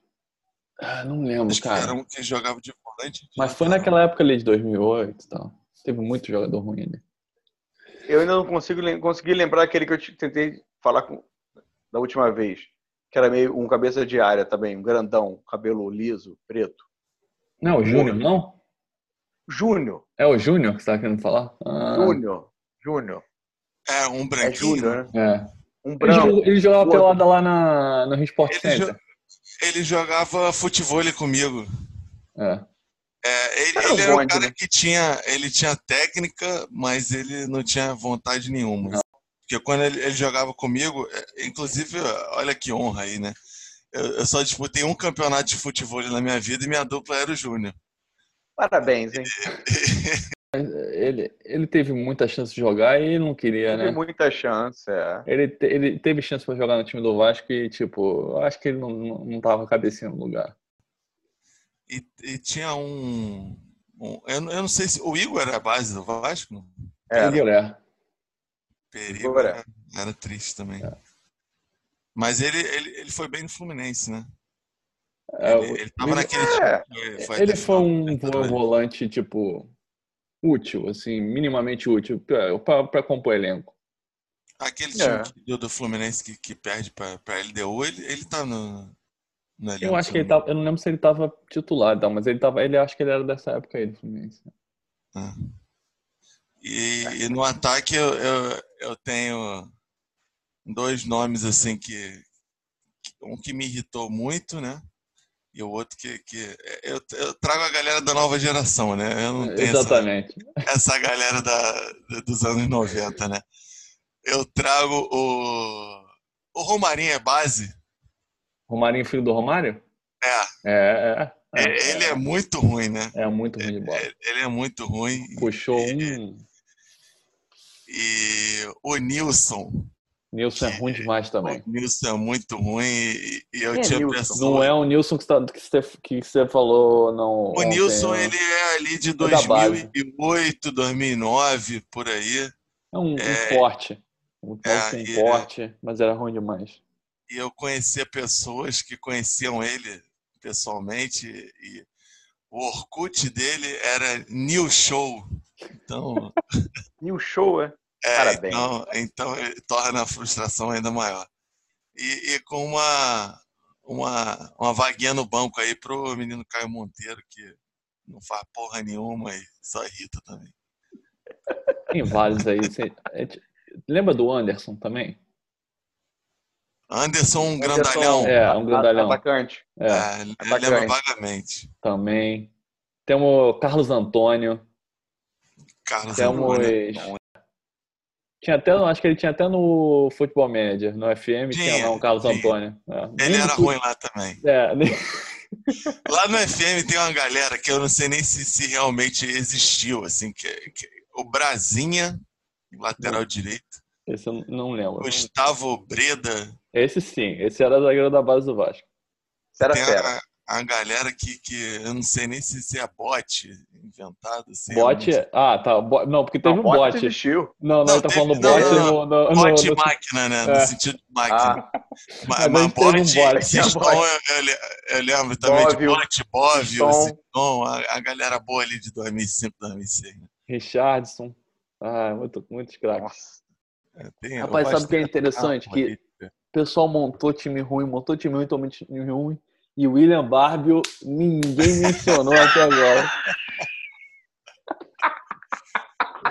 Ah, não lembro, Acho que cara. era um que jogava de volante. de Mas foi lateral. naquela época ali de 2008 e tal. Teve muito jogador ruim ali. Eu ainda não consigo lem- consegui lembrar aquele que eu te- tentei falar com, da última vez. Que era meio um cabeça de área também, um grandão, cabelo liso, preto. Não, o Júnior, não? Júnior. É o Júnior que você tá querendo falar? Ah, Júnior. Júnior. É, um É branquinho. Júnior, né? é. Um Ele, branco. jogou- ele jogava pelada lá na, no Rio Sport Ele Center. jo- Ele jogava futebol comigo. É. É, ele, Era um ele era bonde, cara né? que tinha, ele tinha técnica, mas ele não tinha vontade nenhuma. Porque quando ele, ele jogava comigo, é, inclusive, olha que honra aí, né? Eu, eu só disputei um campeonato de futebol na minha vida e minha dupla era o Júnior. Parabéns, hein? Ele, ele teve muita chance de jogar e ele não queria, Teve né? muita chance, é. Ele, te- ele teve chance pra jogar no time do Vasco e, tipo, eu acho que ele não, não, não tava cabecinha no lugar. E, e tinha um. um- eu, não- eu não sei se. O Igor era a base do Vasco? Era. Igor é. Perigo Igor é. era, era triste também. Mas ele, ele, ele foi bem no Fluminense, né? É, ele, ele tava ele- naquele É. time. que Foi, Ele foi um volante, tipo, útil, assim, minimamente útil pra, pra compor elenco. Aquele time É. que- do, do Fluminense que, que perde pra, pra LDU, ele, ele tá no. no elenco Eu acho que ele tava, eu não lembro se ele tava titular, e tal, mas ele tava, ele acho que ele era dessa época aí do Fluminense. Ah. E, e no ataque eu, eu, eu tenho dois nomes assim que- um que me irritou muito, né? E o outro que, que eu, eu trago a galera da nova geração, né? Eu não tenho essa, Exatamente. essa galera da, dos anos 90, né? Eu trago o o Romarinho é base. Romarinho, filho do Romário? É, É, é. é, ele é muito ruim, né? É muito ruim de bola. É, Ele é muito ruim. Puxou E- um. E o Nilson, Nilson é ruim demais também. O Nilson é muito ruim e, e eu Quem é tinha Nilson? pessoas. Não é o Nilson que, você- que você, que você falou, não. O ontem, Nilson, né? ele é ali de da base. 2008, 2009, por aí. É um, um é-. Um tal é, com e- porte, mas era ruim demais. E eu conhecia pessoas que conheciam ele pessoalmente e o Orkut dele era New Show. Então, New Show, é? É, Parabéns. então, então ele torna a frustração ainda maior. E, e com uma, uma, uma vaguinha no banco aí pro menino Caio Monteiro, que não faz porra nenhuma e só irrita também. Tem vários aí. Você- é Lembra do Anderson também? Anderson, um Anderson- grandalhão. É, um grandalhão. Atacante. É, É, ele atacante. lembra vagamente. também. Temos Carlos Antônio. Carlos Temos. Antônio. Tinha até, acho que ele tinha até no Futebol Manager, no FM, tinha, Tinha, lá um Carlos tinha. Antônio. É. Ele era ruim lá também. É, nem- Lá no FM tem uma galera que eu não sei nem se, se realmente existiu, assim, que, que o Brasinha, lateral direito, esse eu não lembro. Gustavo Breda, Esse sim, esse era zagueiro da base do Vasco. Era tem fera. a, a galera que, que eu não sei nem se, se é bot inventado. Se Bot. é Ah, tá. bo- Não, porque teve Não, um bot bot. existiu. Não, não, Não, ele tá teve- falando bot não, no. no, no- bot no- máquina, né? No É. sentido de máquina. Ah, Mas, Mas mas teve um bot, bot. Siston, Tinha eu, eu, le- eu lembro também de bot, Siston. Siston, a, a galera boa ali de 2005, 2006. Né? Richardson. Ah, muito, muitos craques. É, tem- Rapaz, sabe o que é interessante? Que bonito. o pessoal montou time ruim, montou time ruim, tomou time ruim. E o William Barbio, ninguém mencionou até agora.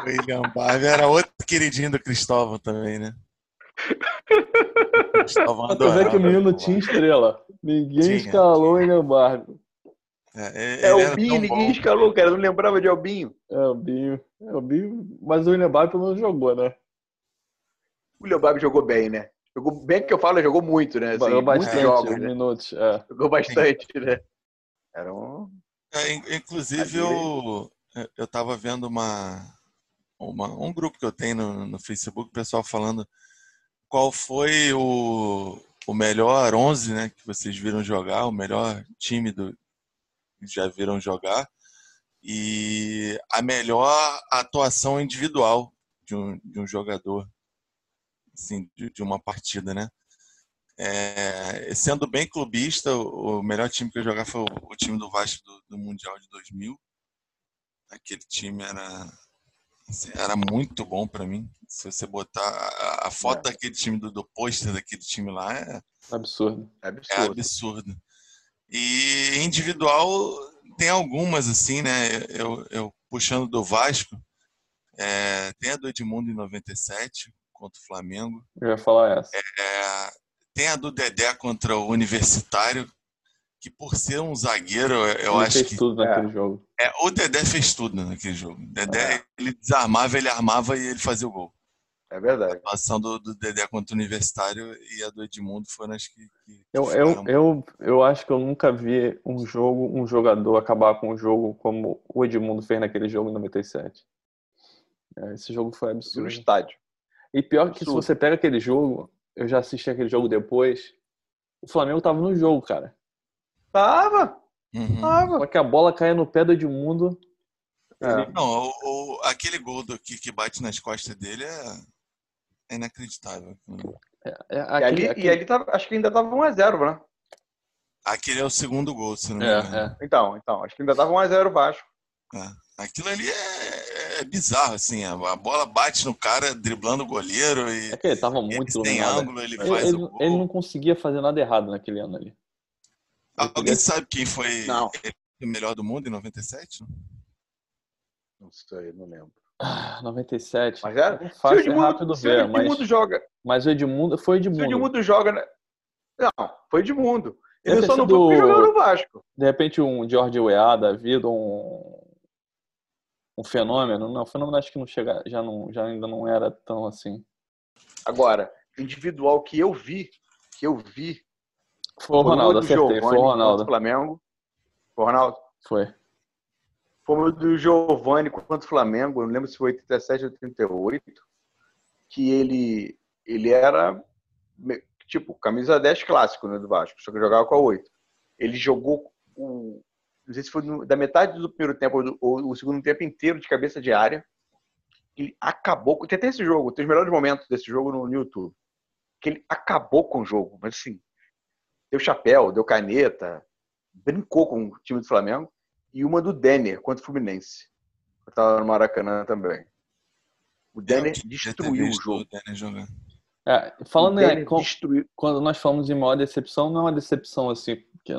O William Barbie era outro queridinho do Cristóvão também, né? Cristóvão ver adorava que o menino o tinha estrela. Ninguém Tinha, escalou o William Barbio. É, É Binho, ninguém bom. escalou, cara. Eu não lembrava de Albinho. É o Binho. É o Binho. Mas o William Barbio pelo menos jogou, né? O William Barbie jogou bem, né? Jogou bem que eu falo, jogou muito, né? Assim, Jogou muitos bastante jogos, né? minutos. É. Jogou bastante, né? Era um. É, in- inclusive, eu, eu tava vendo uma, uma, um grupo que eu tenho no, no Facebook, o pessoal falando qual foi o, o melhor 11 né, que vocês viram jogar, o melhor time do, que já viram jogar e a melhor atuação individual de um, de um jogador, assim, de, de uma partida, né? É, sendo bem clubista, o melhor time que eu jogar foi o, o time do Vasco do, do Mundial de 2000. Aquele time era era muito bom para mim. Se você botar a, a foto É. daquele time do, do pôster daquele time lá é, Absurdo. É é absurdo. absurdo. E individual tem algumas assim, né? Eu, eu puxando do Vasco, é, tem a do Edmundo em 97 contra o Flamengo. Eu ia falar essa. É, tem a do Dedé contra o Universitário, que por ser um zagueiro, eu Ele acho fez que tudo naquele jogo. é, o Dedé fez tudo naquele jogo. O Dedé É. ele desarmava, ele armava e ele fazia o gol. É verdade. A atuação do, do Dedé contra o Universitário e a do Edmundo foram as que, que, Eu, eu, ficaram- eu, eu acho que eu nunca vi um jogo, um jogador acabar com um jogo como o Edmundo fez naquele jogo em 97. É, esse jogo foi No absurdo. estádio. E pior que se Absurdo. você pega aquele jogo, eu já assisti aquele jogo depois, o Flamengo tava no jogo, cara. Tava, Uhum. tava. Só que a bola caía no pé do Edmundo. É. Não, o, o- aquele gol do, que, que bate nas costas dele é, é inacreditável. É, E aquele- ali, aquele- e ali tava, acho que ainda tava 1x0, né? Aquele é o segundo gol, se não me É, engano. é. Então, então, acho que ainda tava 1x0 Vasco. É. Aquilo ali é, é bizarro, assim. A, a bola bate no cara driblando o goleiro e É que ele tava ele muito tem iluminado. ângulo, ele Ele, faz ele- o gol. ele não conseguia fazer nada errado naquele ano ali. Alguém sabe quem foi Não. o melhor do mundo em 97? Não sei, não lembro. Ah, 97. Mas era? É o fácil, é Edmundo, rápido ver, Edmundo mas, joga. mas o Edmundo foi o Se o Edmundo. Edmundo joga. né? Não, foi Edmundo. Ele Deve só não foi porque jogou no Vasco. De repente um George Weah da vida, um, um fenômeno. Não, fenômeno acho que não chega, já, não, já ainda não era tão assim. Agora, individual que eu vi, que eu vi, Foi o Ronaldo, do acertei, foi Giovani o contra Ronaldo. Flamengo. Foi o Ronaldo. Foi. Foi o do Giovani contra o Flamengo, não lembro se foi 87 ou 38, que ele, ele era tipo camisa 10 clássico né, do Vasco, só que jogava com a 8. Ele jogou o, não sei se foi da metade do primeiro tempo ou, do- ou o segundo tempo inteiro de cabeça de área. Ele acabou com. Tem até esse jogo, tem os melhores momentos desse jogo no, no YouTube. Que ele acabou com o jogo, mas assim, deu chapéu, deu caneta, brincou com o time do Flamengo e uma do Denner contra o Fluminense. Eu tava no Maracanã também. O Denner Eu ter destruiu o jogo. Denner jogar. É, falando o Denner com- destruiu. quando nós falamos em maior decepção, não é uma decepção assim, porque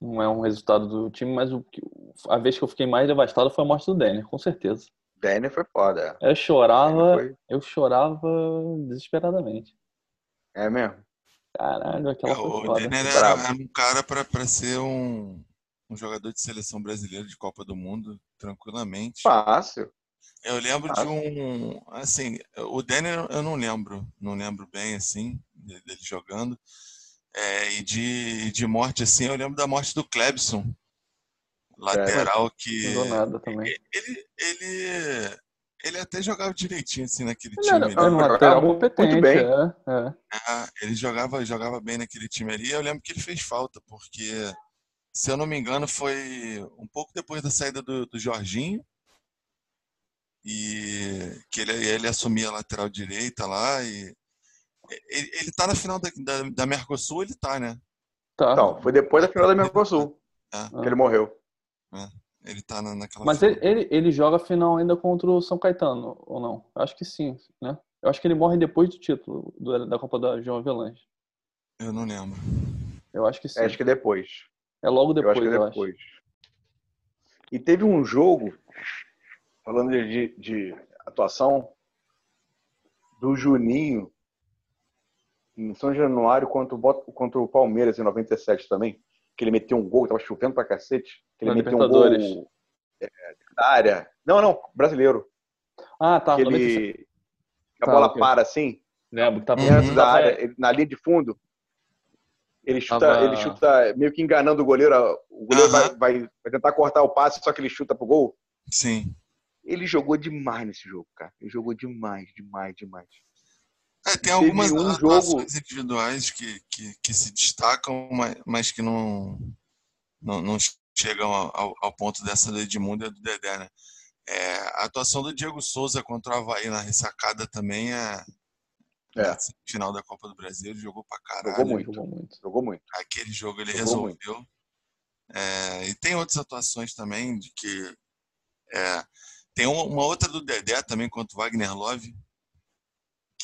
não é um resultado do time, mas o, que- a vez que eu fiquei mais devastado foi a morte do Denner, com certeza. Denner foi foda. Eu chorava, foi- eu chorava desesperadamente. É mesmo? Caralho, aquela É, foi o foda. Denner era, era um cara para ser um, um jogador de seleção brasileira de Copa do Mundo, tranquilamente. Fácil. Eu lembro de um. Assim, o Danny eu não lembro. Não lembro bem, assim, dele jogando. É, e de, de morte, assim, eu lembro da morte do Clebson. Lateral que. Não nada também. Ele, ele, ele até jogava direitinho, assim, naquele Ele time. era, ali. era um lateral muito competente. bem. É, é. Ah, ele jogava, jogava bem naquele time ali. Eu lembro que ele fez falta, porque, se eu não me engano, foi um pouco depois da saída do, do Jorginho. E que ele, ele assumia a lateral direita lá. E ele, ele tá na final da, da, da Mercosul, ele tá, né? Tá. Então, foi depois da final da Mercosul É, que ele morreu. Ele tá na, naquela Mas ele, ele, ele joga final ainda contra o São Caetano, ou não? Eu acho que sim, né? Eu acho que ele morre depois do título do- da Copa da João Avelange. Eu não lembro. Eu acho que sim. É, acho que depois. É logo eu depois, acho que eu é acho. depois. E teve um jogo, falando de, de- de atuação, do Juninho em São Januário contra o, contra o Palmeiras em 97 também. Que ele meteu um gol, tava chovendo pra cacete. Que ele Na meteu um gol é, da área. Não, não, brasileiro. Ah, tá. que 97. ele. que a Tá, bola ok. para assim, Lembro que tava Uhum. dentro da área, ele- na linha de fundo. Ele chuta, Tava- ele chuta meio que enganando o goleiro. O goleiro vai, vai, vai tentar cortar o passe, só que ele chuta pro gol. Sim. Ele jogou demais nesse jogo, cara. Ele jogou demais, demais, demais. É, tem Teve algumas um atuações individuais que, que, que se destacam, mas, mas que não, não, não chegam ao, ao ponto dessa do Edmundo e do Dedé, né? É, a atuação do Diego Souza contra o Havaí na ressacada também é, É. na final da Copa do Brasil, ele jogou pra caralho. Jogou muito. Jogou muito. Jogou muito. Aquele jogo ele Jogou resolveu. É, e tem outras atuações também de que é, tem uma, uma outra do Dedé também contra o Wagner Love.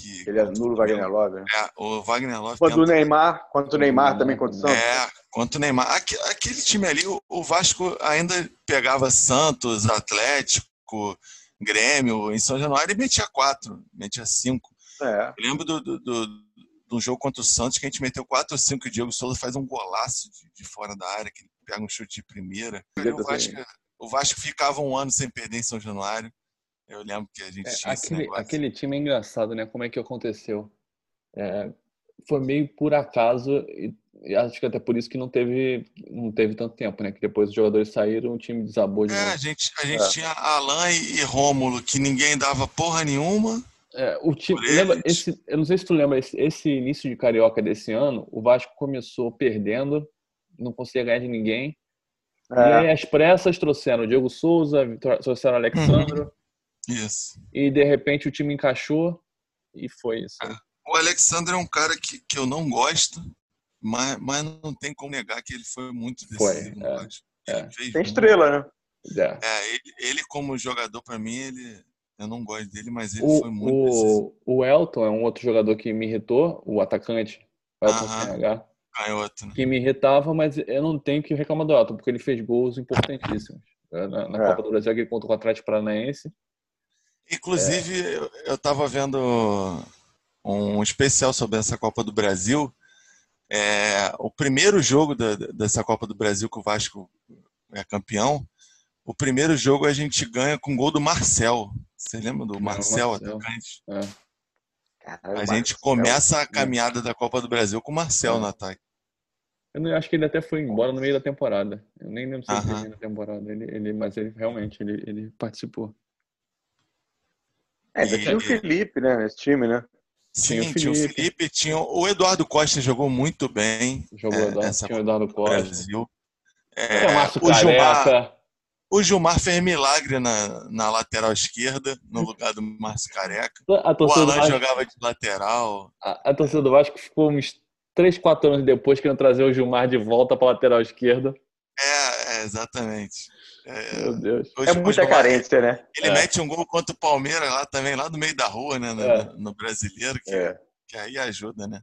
Que, Ele anula o Wagner Love. Né? É, o Wagner Love Quanto o Neymar, quanto o Neymar também contra o Santos. É, contra o Neymar. Aque- Aquele time ali, o- o Vasco ainda pegava Santos, Atlético, Grêmio, em São Januário e metia quatro, metia cinco. É. Eu lembro do, do, do, do jogo contra o Santos que a gente meteu quatro ou cinco e o Diego Souza faz um golaço de, de fora da área, que ele pega um chute de primeira. O, Vasco, o Vasco ficava um ano sem perder em São Januário. Eu lembro que a gente É, tinha aquele, aquele time é engraçado, né? Como é que aconteceu? É, foi meio por acaso e, e acho que até por isso que não teve, não teve tanto tempo, né? Que depois os jogadores saíram, o time desabou de É, a novo. gente, a gente É. tinha Alain e, Rômulo, que ninguém dava porra nenhuma. É, o time, lembra esse, eu não sei se tu lembra esse, esse início de carioca desse ano, o Vasco começou perdendo, não conseguia ganhar de ninguém. E aí É. as pressas trouxeram o Diego Souza, tro- trouxeram o Alexandro Isso. e de repente o time encaixou e foi isso. O Alexandre é um cara que, que eu não gosto, mas, mas não tem como negar que ele foi muito Foi, decisivo no é, é. Tem muito. estrela, né? É. É, ele, ele como jogador, pra mim, ele, eu não gosto dele, mas ele foi muito O, decisivo. o, o Elton é um outro jogador que me irritou, o atacante, o Elton Aham. CNH, Canhoto, né? que me irritava, mas eu não tenho que reclamar do Elton, porque ele fez gols importantíssimos. É, Na, na É. Copa do Brasil, aquele contra o Atlético Paranaense. Inclusive, eu, eu tava vendo um especial sobre essa Copa do Brasil. É, o primeiro jogo da- dessa Copa do Brasil que o Vasco é campeão, o primeiro jogo a gente ganha com gol do Marcel. Você lembra do Marcel, Marcel. atacante? É. Caralho, A gente Marcelo. começa a caminhada da Copa do Brasil com o Marcel no ataque. Eu não- acho que ele até foi embora no meio da temporada. Eu nem lembro se ele terminou a temporada. Ele, ele, mas ele realmente ele, ele participou. É, ainda tinha o Felipe, né? Nesse time, né? Tinha o Sim, tinha o Felipe. Felipe, tinha o Eduardo Costa jogou muito bem. Jogou é, Eduardo, essa tinha o Eduardo do Costa. Brasil. Tinha É, o Gilmar, o Gilmar fez milagre na, na lateral esquerda, no lugar do Márcio Careca. A O torcida, Alan Vasco, jogava de lateral. a, a torcida do Vasco ficou uns 3, 4 anos depois querendo trazer o Gilmar de volta para lateral esquerda. É, é, exatamente. É, Meu Deus. o- É muita carência, né? Ele É. mete um gol contra o Palmeiras lá também, lá do meio da rua, né? No, É. no brasileiro, que, É. que aí ajuda, né?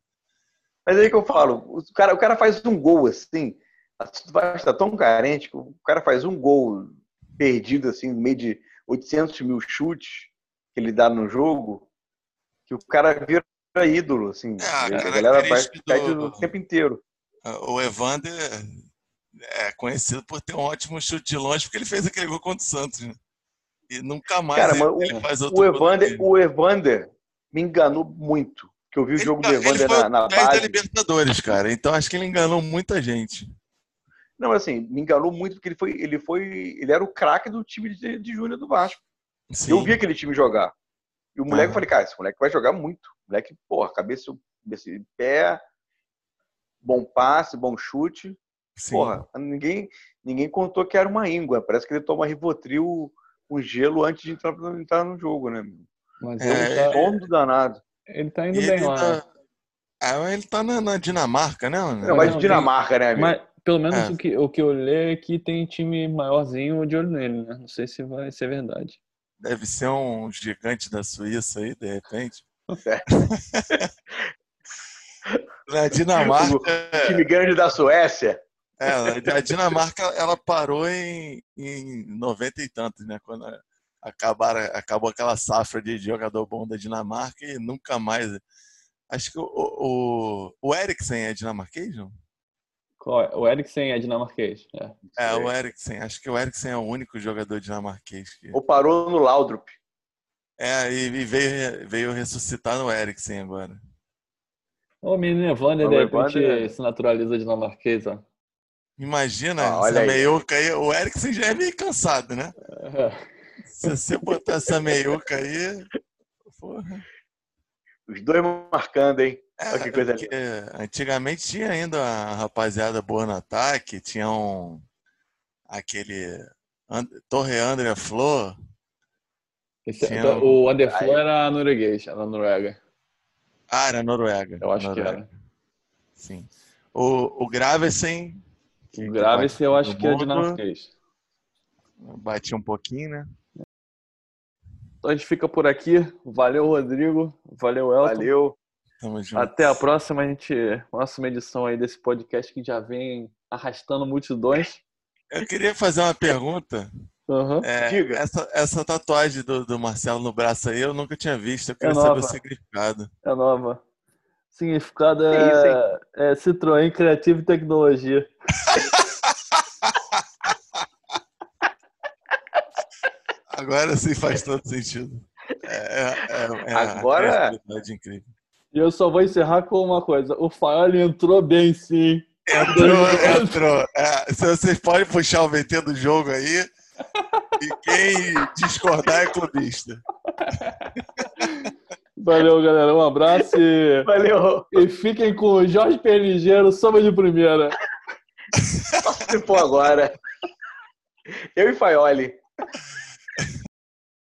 Mas aí que eu falo, o cara, o cara faz um gol assim, estar tão carente que o cara faz um gol perdido assim, no meio de 800 mil chutes que ele dá no jogo, que o cara vira ídolo, assim. É, a a galera vai pede do- o tempo inteiro. O Evander é conhecido por ter um ótimo chute de longe, porque ele fez aquele gol contra o Santos, né? E nunca mais Cara, ele, o- ele faz outro O gol Evander, o Evander me enganou muito. Que eu vi o Ele jogo do Evander na, na 10 da base. Libertadores, cara. Então acho que ele enganou muita gente. Não, assim, me enganou muito porque ele foi, ele foi, ele era o craque do time de, de Júnior do Vasco. Sim. Eu vi aquele time jogar. E o moleque, Aham. eu falei, cara, esse moleque vai jogar muito. O moleque, porra, cabeça, cabeça de pé, bom passe, bom chute. Sim. Porra, ninguém, ninguém contou que era uma íngua. Parece que ele toma Rivotril com gelo antes de entrar, entrar no jogo, né? meu? Mas É, ele, tá, Bom do danado. ele tá E indo ele bem lá. tá... Ah, ele tá na, na Dinamarca, né? Não, mas não, Dinamarca, né, amigo? Mas pelo menos É. o, que, o que eu olhei é que tem time maiorzinho de olho nele, né? Não sei se vai ser verdade. Deve ser um gigante da Suíça aí, de repente. É. Na Dinamarca, O time grande da Suécia. É, a Dinamarca ela parou em, em 90 e tantos, né? Quando acabaram, acabou aquela safra de jogador bom da Dinamarca e nunca mais. Acho que o, o, o Eriksen é dinamarquês, não? Qual é? O Eriksen é dinamarquês. É. É, o Eriksen. Acho que o Eriksen é o único jogador dinamarquês que. Ou parou no Laudrup. É, e e veio, veio ressuscitar no Eriksen agora. O menino Evander, de repente, se naturaliza dinamarquês, ó. Imagina Ah, olha essa aí. meiuca aí. O Eriksen já é meio cansado, né? Se você botar essa meiuca aí. Porra. Os dois marcando, hein? É, Olha que coisa porque antigamente tinha ainda a rapaziada boa no ataque, tinha um. aquele. And- Torre André Flor. Esse- Tinha então, um- o Underflow Aí- era norueguês, era Noruega. Ah, era Noruega. Eu acho Noruega, que era. Sim. O, o Gravesen. Que- O Graves bate eu acho que é mundo, dinamarquês. Bati um pouquinho, né? Então a gente fica por aqui. Valeu, Rodrigo. Valeu, Elton. Valeu. Tamo junto. Até a próxima, a gente. Próxima edição aí desse podcast que já vem arrastando multidões. Eu queria fazer uma pergunta. Aham. É, Diga. Essa, essa tatuagem do, do Marcelo no braço aí eu nunca tinha visto. Eu queria É saber o significado. É nova. Significado Que isso, é, é Citroën Criativo e Tecnologia. Agora sim faz todo sentido. É, é, é, é Agora- uma criatividade incrível. E eu só vou encerrar com uma coisa. O Fael entrou bem, sim. Entrou, entrou. É, se vocês podem puxar o VT do jogo aí. E quem discordar é clubista. Valeu, galera. Um abraço e, Valeu. e fiquem com o Jorge Perligeiro, samba de primeira. Se for agora. Eu e Faioli.